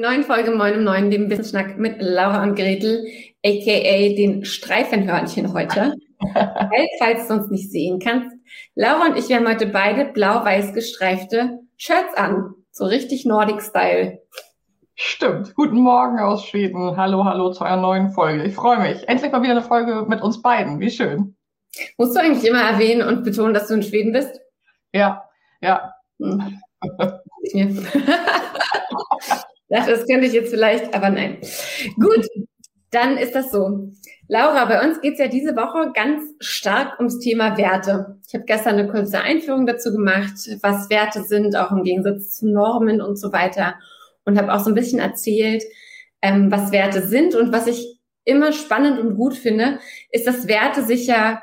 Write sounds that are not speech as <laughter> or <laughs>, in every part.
Neuen Folge Moin um Neun, dem Business Schnack mit Laura und Gretel, aka den Streifenhörnchen heute. <laughs> Weil, falls du uns nicht sehen kannst, Laura und ich, wir haben heute beide blau-weiß gestreifte Shirts an. So richtig Nordic-Style. Stimmt. Guten Morgen aus Schweden. Hallo, hallo zu einer neuen Folge. Ich freue mich. Endlich mal wieder eine Folge mit uns beiden. Wie schön. Musst du eigentlich immer erwähnen und betonen, dass du in Schweden bist? Ja, ja. Hm. <laughs> das könnte ich jetzt vielleicht, aber nein. Gut, dann ist das so. Laura, bei uns geht's ja diese Woche ganz stark ums Thema Werte. Ich habe gestern eine kurze Einführung dazu gemacht, was Werte sind, auch im Gegensatz zu Normen und so weiter. Und habe auch so ein bisschen erzählt, ähm, was Werte sind. Und was ich immer spannend und gut finde, ist, dass Werte sich ja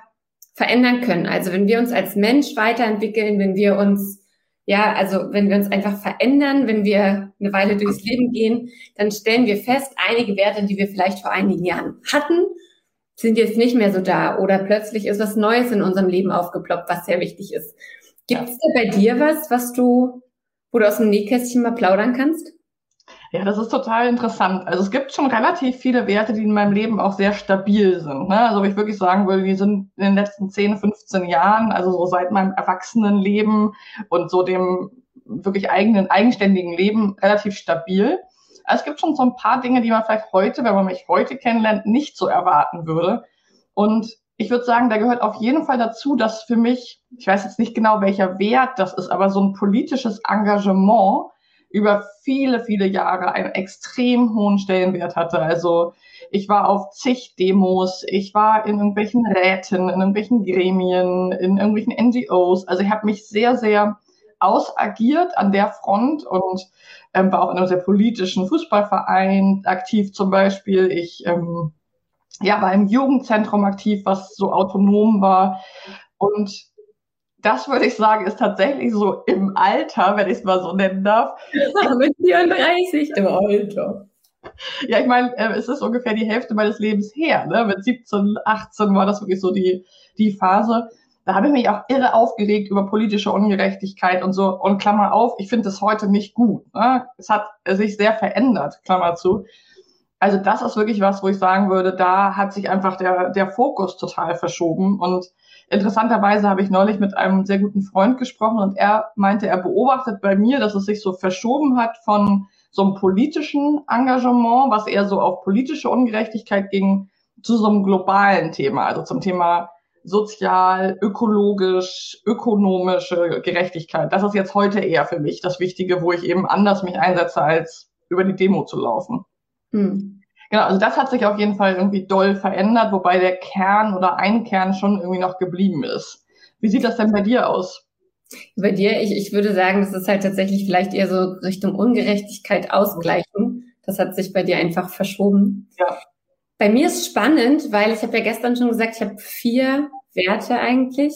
verändern können. Also wenn wir uns als Mensch weiterentwickeln, wenn wir uns ja, also wenn wir uns einfach verändern, wenn wir eine Weile durchs Leben gehen, dann stellen wir fest, einige Werte, die wir vielleicht vor einigen Jahren hatten, sind jetzt nicht mehr so da oder plötzlich ist was Neues in unserem Leben aufgeploppt, was sehr wichtig ist. Gibt es da bei dir was, was du, wo du aus dem Nähkästchen mal plaudern kannst? Ja, das ist total interessant. Also es gibt schon relativ viele Werte, die in meinem Leben auch sehr stabil sind. Ne? Also ich wirklich sagen würde, die sind in den letzten 10, 15 Jahren, also so seit meinem Erwachsenenleben und so dem wirklich eigenen, eigenständigen Leben relativ stabil. Also es gibt schon so ein paar Dinge, die man vielleicht heute, wenn man mich heute kennenlernt, nicht so erwarten würde. Und ich würde sagen, da gehört auf jeden Fall dazu, dass für mich, ich weiß jetzt nicht genau, welcher Wert das ist, aber so ein politisches Engagement über viele, viele Jahre einen extrem hohen Stellenwert hatte. Also ich war auf zig Demos, ich war in irgendwelchen Räten, in irgendwelchen Gremien, in irgendwelchen NGOs. Also ich habe mich sehr, sehr ausagiert an der Front und ähm, war auch in einem sehr politischen Fußballverein aktiv zum Beispiel. Ich ähm, ja, war im Jugendzentrum aktiv, was so autonom war. Und das würde ich sagen, ist tatsächlich so im Alter, wenn ich es mal so nennen darf. Mit 34 im Alter. Ja, ich meine, äh, es ist ungefähr die Hälfte meines Lebens her. Ne? Mit 17, 18 war das wirklich so die, die Phase. Da habe ich mich auch irre aufgeregt über politische Ungerechtigkeit und so. Und Klammer auf, ich finde es heute nicht gut. Ne? Es hat sich sehr verändert, Klammer zu. Also das ist wirklich was, wo ich sagen würde, da hat sich einfach der, der Fokus total verschoben. Und Interessanterweise habe ich neulich mit einem sehr guten Freund gesprochen und er meinte, er beobachtet bei mir, dass es sich so verschoben hat von so einem politischen Engagement, was eher so auf politische Ungerechtigkeit ging, zu so einem globalen Thema, also zum Thema sozial, ökologisch, ökonomische Gerechtigkeit. Das ist jetzt heute eher für mich das Wichtige, wo ich eben anders mich einsetze, als über die Demo zu laufen. Hm. Genau, also das hat sich auf jeden Fall irgendwie doll verändert, wobei der Kern oder ein Kern schon irgendwie noch geblieben ist. Wie sieht das denn bei dir aus? Bei dir, ich, ich würde sagen, das ist halt tatsächlich vielleicht eher so Richtung Ungerechtigkeit ausgleichen. Das hat sich bei dir einfach verschoben. Ja. Bei mir ist spannend, weil ich habe ja gestern schon gesagt, ich habe vier Werte eigentlich.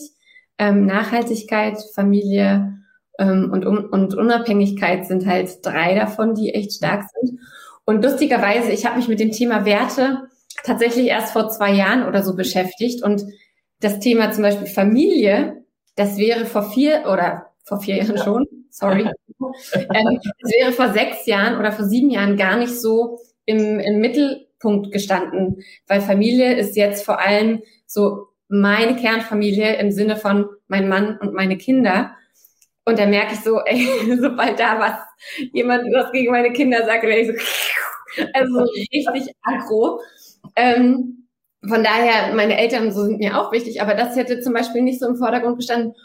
Ähm, Nachhaltigkeit, Familie ähm, und, und Unabhängigkeit sind halt drei davon, die echt stark sind. Und lustigerweise, ich habe mich mit dem Thema Werte tatsächlich erst vor zwei Jahren oder so beschäftigt. Und das Thema zum Beispiel Familie, das wäre vor vier oder vor vier Jahren schon, sorry, <laughs> ähm, das wäre vor sechs Jahren oder vor sieben Jahren gar nicht so im, im Mittelpunkt gestanden, weil Familie ist jetzt vor allem so meine Kernfamilie im Sinne von mein Mann und meine Kinder. Und da merke ich so, ey, <laughs> sobald da was, jemand was gegen meine Kinder sagt, werde ich so, <laughs> also so richtig aggro. Ähm, von daher, meine Eltern so sind mir auch wichtig, aber das hätte zum Beispiel nicht so im Vordergrund gestanden.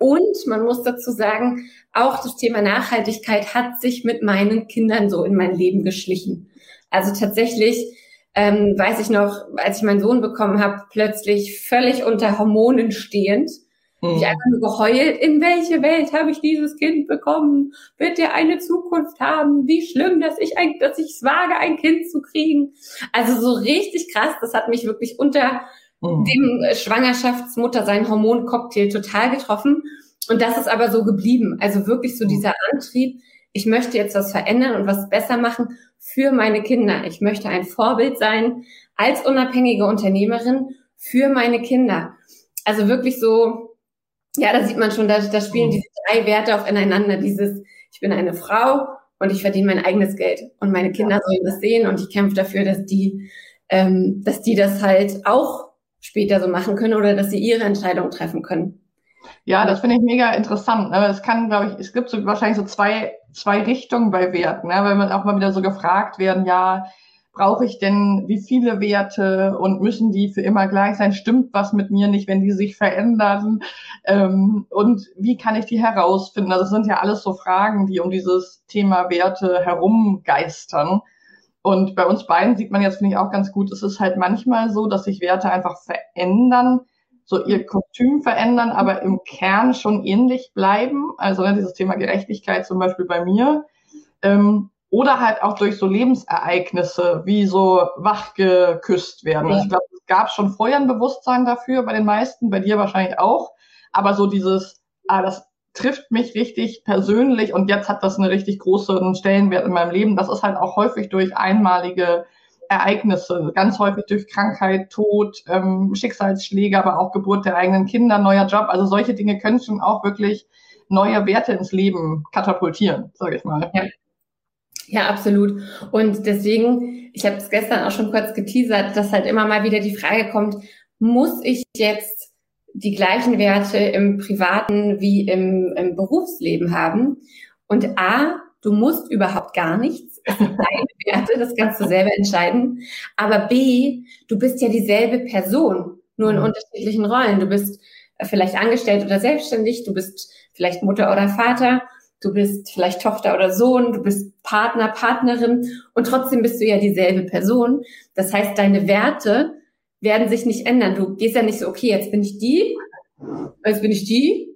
Und man muss dazu sagen, auch das Thema Nachhaltigkeit hat sich mit meinen Kindern so in mein Leben geschlichen. Also tatsächlich ähm, weiß ich noch, als ich meinen Sohn bekommen habe, plötzlich völlig unter Hormonen stehend. Mhm. Ich einfach nur geheult, in welche Welt habe ich dieses Kind bekommen? Wird der eine Zukunft haben? Wie schlimm, dass ich ein, dass ich es wage, ein Kind zu kriegen. Also so richtig krass, das hat mich wirklich unter mhm. dem Schwangerschaftsmutter seinen Hormoncocktail total getroffen. Und das ist aber so geblieben. Also wirklich so mhm. dieser Antrieb, ich möchte jetzt was verändern und was besser machen für meine Kinder. Ich möchte ein Vorbild sein als unabhängige Unternehmerin für meine Kinder. Also wirklich so, ja, da sieht man schon, da, da spielen mhm. diese drei Werte aufeinander. Dieses, ich bin eine Frau und ich verdiene mein eigenes Geld. Und meine Kinder sollen das sehen und ich kämpfe dafür, dass die, ähm, dass die das halt auch später so machen können oder dass sie ihre Entscheidung treffen können. Ja, das finde ich mega interessant. Ne? Es kann, glaube ich, es gibt so wahrscheinlich so zwei, zwei Richtungen bei Werten, ne? weil man auch mal wieder so gefragt werden, ja, brauche ich denn wie viele Werte und müssen die für immer gleich sein? Stimmt was mit mir nicht, wenn die sich verändern? Ähm, und wie kann ich die herausfinden? Also es sind ja alles so Fragen, die um dieses Thema Werte herumgeistern. Und bei uns beiden sieht man jetzt, finde ich, auch ganz gut, es ist halt manchmal so, dass sich Werte einfach verändern, so ihr Kostüm verändern, aber im Kern schon ähnlich bleiben. Also ne, dieses Thema Gerechtigkeit zum Beispiel bei mir. Ähm, oder halt auch durch so Lebensereignisse, wie so wachgeküsst werden. Ja. Ich glaube, es gab schon vorher ein Bewusstsein dafür bei den meisten, bei dir wahrscheinlich auch. Aber so dieses, ah, das trifft mich richtig persönlich und jetzt hat das eine richtig großen Stellenwert in meinem Leben. Das ist halt auch häufig durch einmalige Ereignisse, ganz häufig durch Krankheit, Tod, ähm, Schicksalsschläge, aber auch Geburt der eigenen Kinder, neuer Job. Also solche Dinge können schon auch wirklich neue Werte ins Leben katapultieren, sage ich mal. Ja. Ja, absolut. Und deswegen, ich habe es gestern auch schon kurz geteasert, dass halt immer mal wieder die Frage kommt, muss ich jetzt die gleichen Werte im privaten wie im, im Berufsleben haben? Und A, du musst überhaupt gar nichts. Es sind deine <laughs> Werte, das kannst du selber entscheiden. Aber B, du bist ja dieselbe Person, nur in unterschiedlichen Rollen. Du bist vielleicht angestellt oder selbstständig, du bist vielleicht Mutter oder Vater, du bist vielleicht Tochter oder Sohn, du bist Partner, Partnerin und trotzdem bist du ja dieselbe Person. Das heißt, deine Werte werden sich nicht ändern. Du gehst ja nicht so, okay, jetzt bin ich die, jetzt bin ich die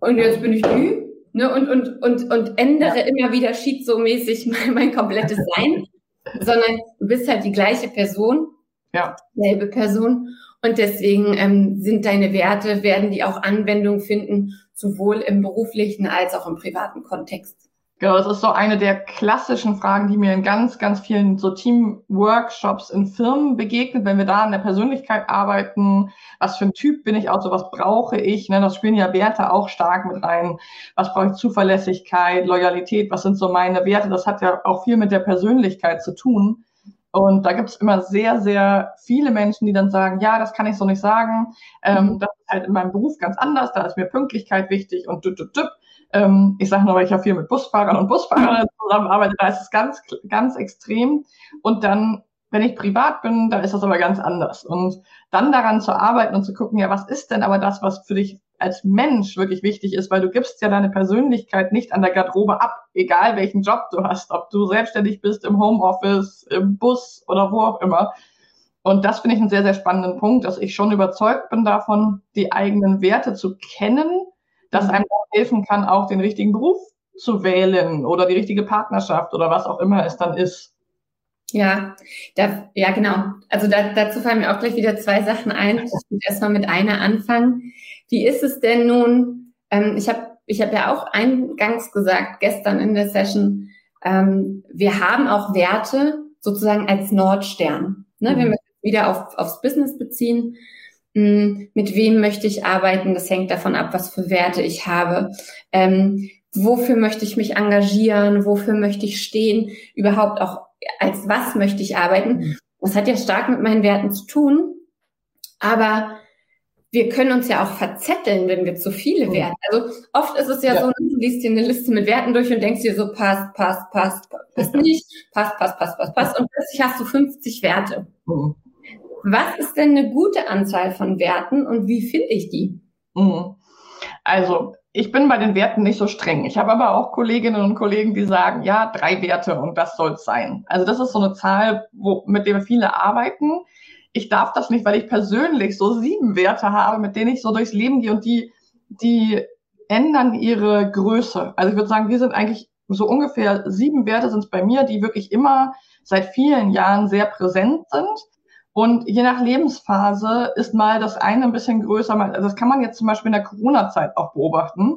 und jetzt bin ich die ne, und, und, und, und ändere ja. immer wieder schizomäßig <laughs> mein, mein komplettes Sein, sondern du bist halt die gleiche Person, ja. selbe Person. Und deswegen ähm, sind deine Werte, werden die auch Anwendung finden, sowohl im beruflichen als auch im privaten Kontext. Genau, das ist so eine der klassischen Fragen, die mir in ganz, ganz vielen so Team-Workshops in Firmen begegnet, wenn wir da an der Persönlichkeit arbeiten. Was für ein Typ bin ich auch, so was brauche ich? Ne? Das spielen ja Werte auch stark mit rein. Was brauche ich? Zuverlässigkeit, Loyalität, was sind so meine Werte? Das hat ja auch viel mit der Persönlichkeit zu tun. Und da gibt es immer sehr, sehr viele Menschen, die dann sagen, ja, das kann ich so nicht sagen. Ähm, mhm. das ist halt in meinem Beruf ganz anders, da ist mir Pünktlichkeit wichtig und düpp, düpp, düpp. Ähm, ich sage nur, weil ich ja viel mit Busfahrern und Busfahrern <laughs> zusammenarbeite, da ist es ganz, ganz extrem. Und dann, wenn ich privat bin, da ist das aber ganz anders. Und dann daran zu arbeiten und zu gucken, ja, was ist denn aber das, was für dich als Mensch wirklich wichtig ist, weil du gibst ja deine Persönlichkeit nicht an der Garderobe ab, egal welchen Job du hast, ob du selbstständig bist, im Homeoffice, im Bus oder wo auch immer. Und das finde ich einen sehr, sehr spannenden Punkt, dass ich schon überzeugt bin davon, die eigenen Werte zu kennen das einem auch helfen kann, auch den richtigen Beruf zu wählen oder die richtige Partnerschaft oder was auch immer es dann ist. Ja, da, ja, genau. Also da, dazu fallen mir auch gleich wieder zwei Sachen ein. Ich will erstmal mit einer anfangen. Wie ist es denn nun? Ähm, ich habe ich hab ja auch eingangs gesagt, gestern in der Session, ähm, wir haben auch Werte sozusagen als Nordstern. Ne? Mhm. Wenn wir wieder auf, aufs Business beziehen, hm, mit wem möchte ich arbeiten, das hängt davon ab, was für Werte ich habe. Ähm, wofür möchte ich mich engagieren, wofür möchte ich stehen, überhaupt auch als was möchte ich arbeiten. Mhm. Das hat ja stark mit meinen Werten zu tun, aber wir können uns ja auch verzetteln, wenn wir zu viele mhm. Werte. Also oft ist es ja, ja. so, du liest dir eine Liste mit Werten durch und denkst dir so, passt, passt, passt, passt nicht, passt, passt, passt, passt, passt. Und plötzlich hast du 50 Werte. Mhm. Was ist denn eine gute Anzahl von Werten und wie finde ich die? Mhm. Also, ich bin bei den Werten nicht so streng. Ich habe aber auch Kolleginnen und Kollegen, die sagen, ja, drei Werte und das soll es sein. Also das ist so eine Zahl, wo, mit der viele arbeiten. Ich darf das nicht, weil ich persönlich so sieben Werte habe, mit denen ich so durchs Leben gehe und die, die ändern ihre Größe. Also ich würde sagen, wir sind eigentlich so ungefähr sieben Werte sind es bei mir, die wirklich immer seit vielen Jahren sehr präsent sind. Und je nach Lebensphase ist mal das eine ein bisschen größer. Also das kann man jetzt zum Beispiel in der Corona-Zeit auch beobachten,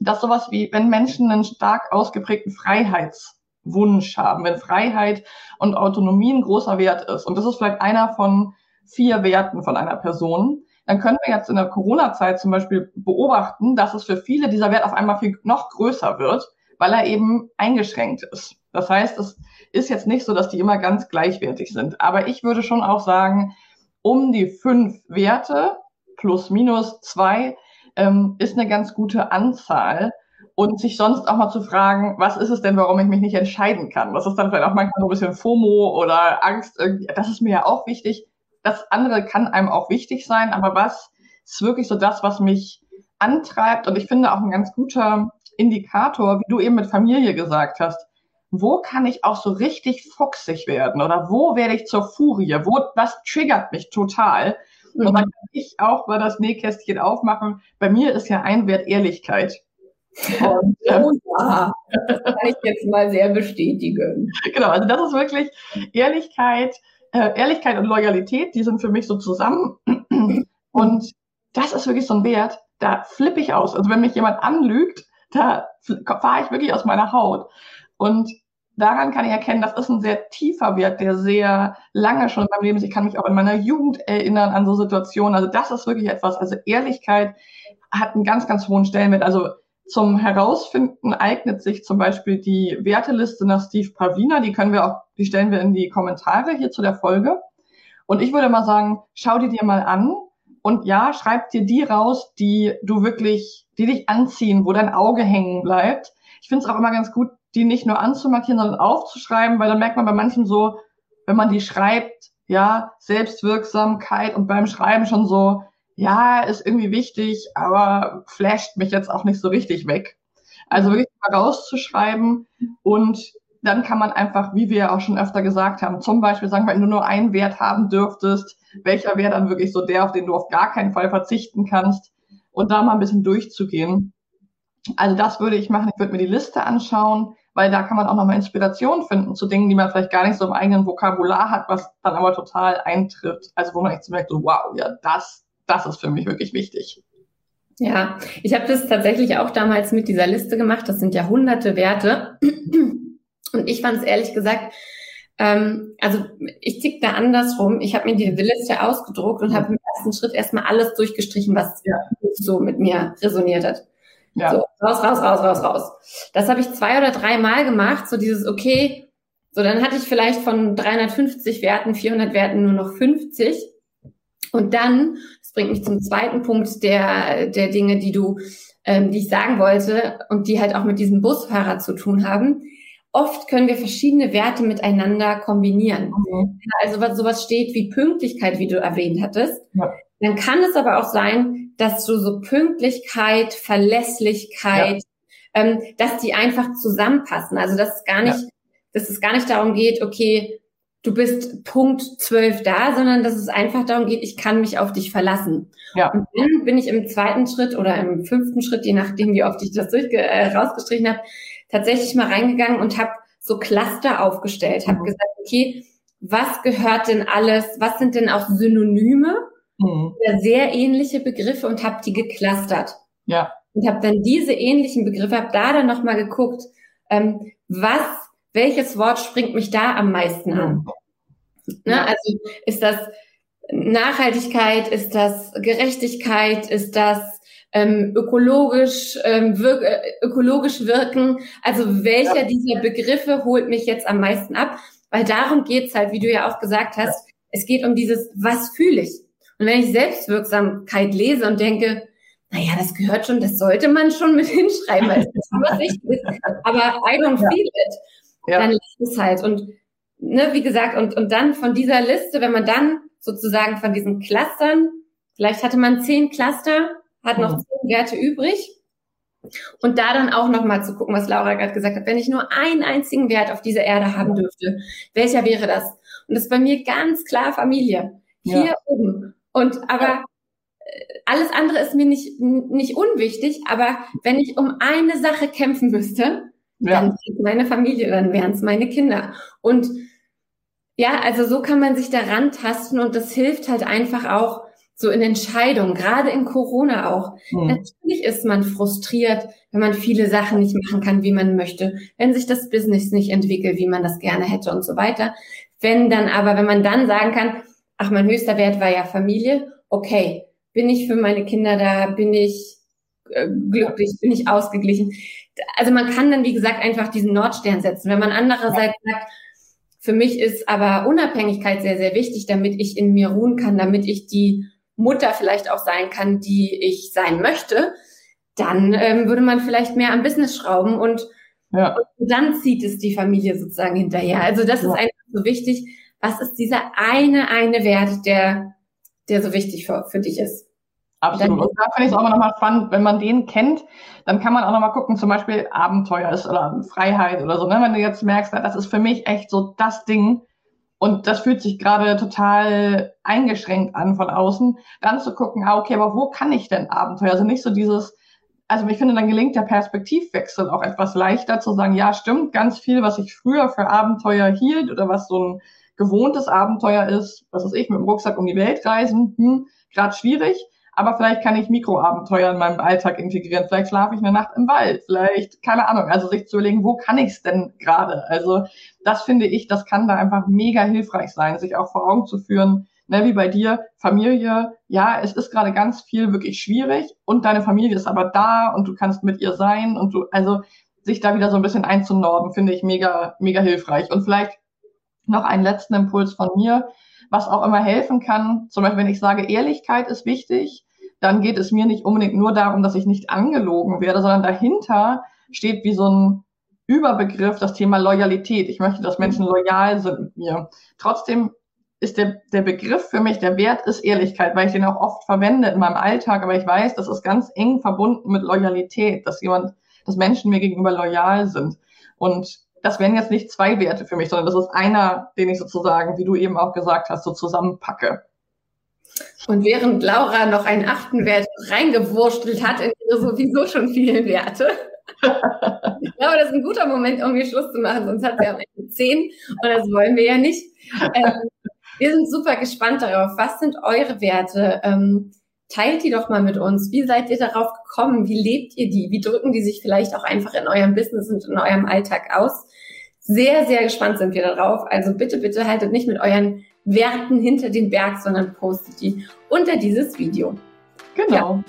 dass sowas wie, wenn Menschen einen stark ausgeprägten Freiheitswunsch haben, wenn Freiheit und Autonomie ein großer Wert ist, und das ist vielleicht einer von vier Werten von einer Person, dann können wir jetzt in der Corona-Zeit zum Beispiel beobachten, dass es für viele dieser Wert auf einmal viel noch größer wird, weil er eben eingeschränkt ist. Das heißt, es ist jetzt nicht so, dass die immer ganz gleichwertig sind. Aber ich würde schon auch sagen, um die fünf Werte plus minus zwei ähm, ist eine ganz gute Anzahl. Und sich sonst auch mal zu fragen, was ist es denn, warum ich mich nicht entscheiden kann? Was ist dann vielleicht auch manchmal so ein bisschen FOMO oder Angst? Das ist mir ja auch wichtig. Das andere kann einem auch wichtig sein, aber was ist wirklich so das, was mich antreibt? Und ich finde auch ein ganz guter Indikator, wie du eben mit Familie gesagt hast wo kann ich auch so richtig fuchsig werden oder wo werde ich zur Furie? Wo, was triggert mich total? Mhm. Und dann kann ich auch mal das Nähkästchen aufmachen. Bei mir ist ja ein Wert Ehrlichkeit. Und, <laughs> ähm, oh ja, das kann ich jetzt mal sehr bestätigen. Genau, also das ist wirklich Ehrlichkeit, äh, Ehrlichkeit und Loyalität, die sind für mich so zusammen. Und das ist wirklich so ein Wert, da flippe ich aus. Also wenn mich jemand anlügt, da fahre ich wirklich aus meiner Haut. Und daran kann ich erkennen, das ist ein sehr tiefer Wert, der sehr lange schon in meinem Leben ist. Ich kann mich auch in meiner Jugend erinnern an so Situationen. Also das ist wirklich etwas. Also Ehrlichkeit hat einen ganz, ganz hohen Stellenwert. Also zum Herausfinden eignet sich zum Beispiel die Werteliste nach Steve Pavina. Die können wir auch, die stellen wir in die Kommentare hier zu der Folge. Und ich würde mal sagen, schau die dir mal an. Und ja, schreib dir die raus, die du wirklich, die dich anziehen, wo dein Auge hängen bleibt. Ich finde es auch immer ganz gut, die nicht nur anzumarkieren, sondern aufzuschreiben, weil dann merkt man bei manchen so, wenn man die schreibt, ja, Selbstwirksamkeit und beim Schreiben schon so, ja, ist irgendwie wichtig, aber flasht mich jetzt auch nicht so richtig weg. Also wirklich mal rauszuschreiben und dann kann man einfach, wie wir auch schon öfter gesagt haben, zum Beispiel sagen, wenn du nur einen Wert haben dürftest, welcher wäre dann wirklich so der, auf den du auf gar keinen Fall verzichten kannst und da mal ein bisschen durchzugehen. Also das würde ich machen. Ich würde mir die Liste anschauen, weil da kann man auch nochmal Inspiration finden zu Dingen, die man vielleicht gar nicht so im eigenen Vokabular hat, was dann aber total eintritt. Also wo man echt so merkt, so wow, ja, das, das ist für mich wirklich wichtig. Ja, ich habe das tatsächlich auch damals mit dieser Liste gemacht. Das sind ja hunderte Werte. Und ich fand es ehrlich gesagt, ähm, also ich tick da andersrum. Ich habe mir diese Liste ausgedruckt und habe im ersten Schritt erstmal alles durchgestrichen, was ja. so mit mir resoniert hat. Ja. So, raus, raus, raus, raus, raus. Das habe ich zwei oder drei Mal gemacht, so dieses, okay, so dann hatte ich vielleicht von 350 Werten, 400 Werten nur noch 50. Und dann, das bringt mich zum zweiten Punkt der, der Dinge, die du, ähm, die ich sagen wollte und die halt auch mit diesem Busfahrer zu tun haben. Oft können wir verschiedene Werte miteinander kombinieren. Mhm. Also was sowas steht wie Pünktlichkeit, wie du erwähnt hattest. Ja. Dann kann es aber auch sein, dass du so Pünktlichkeit, Verlässlichkeit, ja. ähm, dass die einfach zusammenpassen. Also dass es gar nicht, ja. dass es gar nicht darum geht, okay, du bist Punkt zwölf da, sondern dass es einfach darum geht, ich kann mich auf dich verlassen. Ja. Und dann bin ich im zweiten Schritt oder im fünften Schritt, je nachdem, wie oft ich das durchge äh, rausgestrichen habe, tatsächlich mal reingegangen und habe so Cluster aufgestellt, habe mhm. gesagt, okay, was gehört denn alles, was sind denn auch Synonyme mhm. sehr ähnliche Begriffe und habe die geklustert. Ja. Und habe dann diese ähnlichen Begriffe, habe da dann nochmal geguckt, ähm, was, welches Wort springt mich da am meisten an? Mhm. Ne? Also ist das Nachhaltigkeit, ist das Gerechtigkeit, ist das ähm, ökologisch, ähm, wirk äh, ökologisch wirken? Also welcher ja. dieser Begriffe holt mich jetzt am meisten ab? Weil darum geht's halt, wie du ja auch gesagt hast, ja. es geht um dieses, was fühle ich? Und wenn ich Selbstwirksamkeit lese und denke, naja, das gehört schon, das sollte man schon mit <laughs> hinschreiben, weil es was wichtig ist. Aber I don't feel it. ja. dann lässt es halt. Und ne, wie gesagt, und, und dann von dieser Liste, wenn man dann sozusagen von diesen Clustern, vielleicht hatte man zehn Cluster, hat noch mhm. zehn Werte übrig. Und da dann auch nochmal zu gucken, was Laura gerade gesagt hat, wenn ich nur einen einzigen Wert auf dieser Erde haben dürfte, welcher wäre das? Und das ist bei mir ganz klar Familie. Hier ja. oben. Und aber äh, alles andere ist mir nicht, nicht unwichtig, aber wenn ich um eine Sache kämpfen müsste, ja. dann wäre meine Familie, dann wären es meine Kinder. Und ja, also so kann man sich daran tasten und das hilft halt einfach auch so in Entscheidungen, gerade in Corona auch. Mhm. Natürlich ist man frustriert, wenn man viele Sachen nicht machen kann, wie man möchte, wenn sich das Business nicht entwickelt, wie man das gerne hätte und so weiter. Wenn dann aber, wenn man dann sagen kann, ach, mein höchster Wert war ja Familie, okay, bin ich für meine Kinder da, bin ich äh, glücklich, bin ich ausgeglichen. Also man kann dann, wie gesagt, einfach diesen Nordstern setzen. Wenn man andererseits sagt, für mich ist aber Unabhängigkeit sehr, sehr wichtig, damit ich in mir ruhen kann, damit ich die Mutter vielleicht auch sein kann, die ich sein möchte, dann ähm, würde man vielleicht mehr am Business schrauben und, ja. und dann zieht es die Familie sozusagen hinterher. Also das ja. ist einfach so wichtig. Was ist dieser eine, eine Wert, der, der so wichtig für, für dich ist? Absolut. Und da finde ich es auch immer nochmal spannend, wenn man den kennt, dann kann man auch nochmal gucken, zum Beispiel Abenteuer ist oder Freiheit oder so. Ne? Wenn du jetzt merkst, das ist für mich echt so das Ding und das fühlt sich gerade total eingeschränkt an von außen, dann zu gucken, ah, okay, aber wo kann ich denn Abenteuer? Also nicht so dieses, also ich finde, dann gelingt der Perspektivwechsel auch etwas leichter zu sagen, ja, stimmt, ganz viel, was ich früher für Abenteuer hielt oder was so ein gewohntes Abenteuer ist, was weiß ich, mit dem Rucksack um die Welt reisen, hm, gerade schwierig aber vielleicht kann ich Mikroabenteuer in meinem Alltag integrieren. Vielleicht schlafe ich eine Nacht im Wald, vielleicht, keine Ahnung, also sich zu überlegen, wo kann ich es denn gerade? Also das finde ich, das kann da einfach mega hilfreich sein, sich auch vor Augen zu führen, ne, wie bei dir, Familie, ja, es ist gerade ganz viel wirklich schwierig und deine Familie ist aber da und du kannst mit ihr sein und du, also sich da wieder so ein bisschen einzunorden, finde ich mega, mega hilfreich. Und vielleicht noch einen letzten Impuls von mir was auch immer helfen kann. Zum Beispiel, wenn ich sage, Ehrlichkeit ist wichtig, dann geht es mir nicht unbedingt nur darum, dass ich nicht angelogen werde, sondern dahinter steht wie so ein Überbegriff das Thema Loyalität. Ich möchte, dass Menschen loyal sind mit mir. Trotzdem ist der, der Begriff für mich, der Wert ist Ehrlichkeit, weil ich den auch oft verwende in meinem Alltag, aber ich weiß, das ist ganz eng verbunden mit Loyalität, dass jemand, dass Menschen mir gegenüber loyal sind. Und das wären jetzt nicht zwei Werte für mich, sondern das ist einer, den ich sozusagen, wie du eben auch gesagt hast, so zusammenpacke. Und während Laura noch einen achten Wert reingewurstelt hat in ihre sowieso schon vielen Werte, <laughs> ich glaube, das ist ein guter Moment, um hier Schluss zu machen, sonst hat sie am Ende zehn und das wollen wir ja nicht. Ähm, wir sind super gespannt darauf. Was sind eure Werte? Ähm, teilt die doch mal mit uns. Wie seid ihr darauf gekommen? Wie lebt ihr die? Wie drücken die sich vielleicht auch einfach in eurem Business und in eurem Alltag aus? Sehr, sehr gespannt sind wir darauf. Also bitte, bitte haltet nicht mit euren Werten hinter den Berg, sondern postet die unter dieses Video. Genau.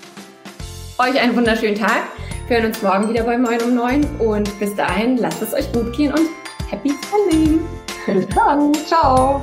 Ja. Euch einen wunderschönen Tag. Wir hören uns morgen wieder bei Moin um 9 und bis dahin lasst es euch gut gehen und happy selling. Bis dann. Ciao.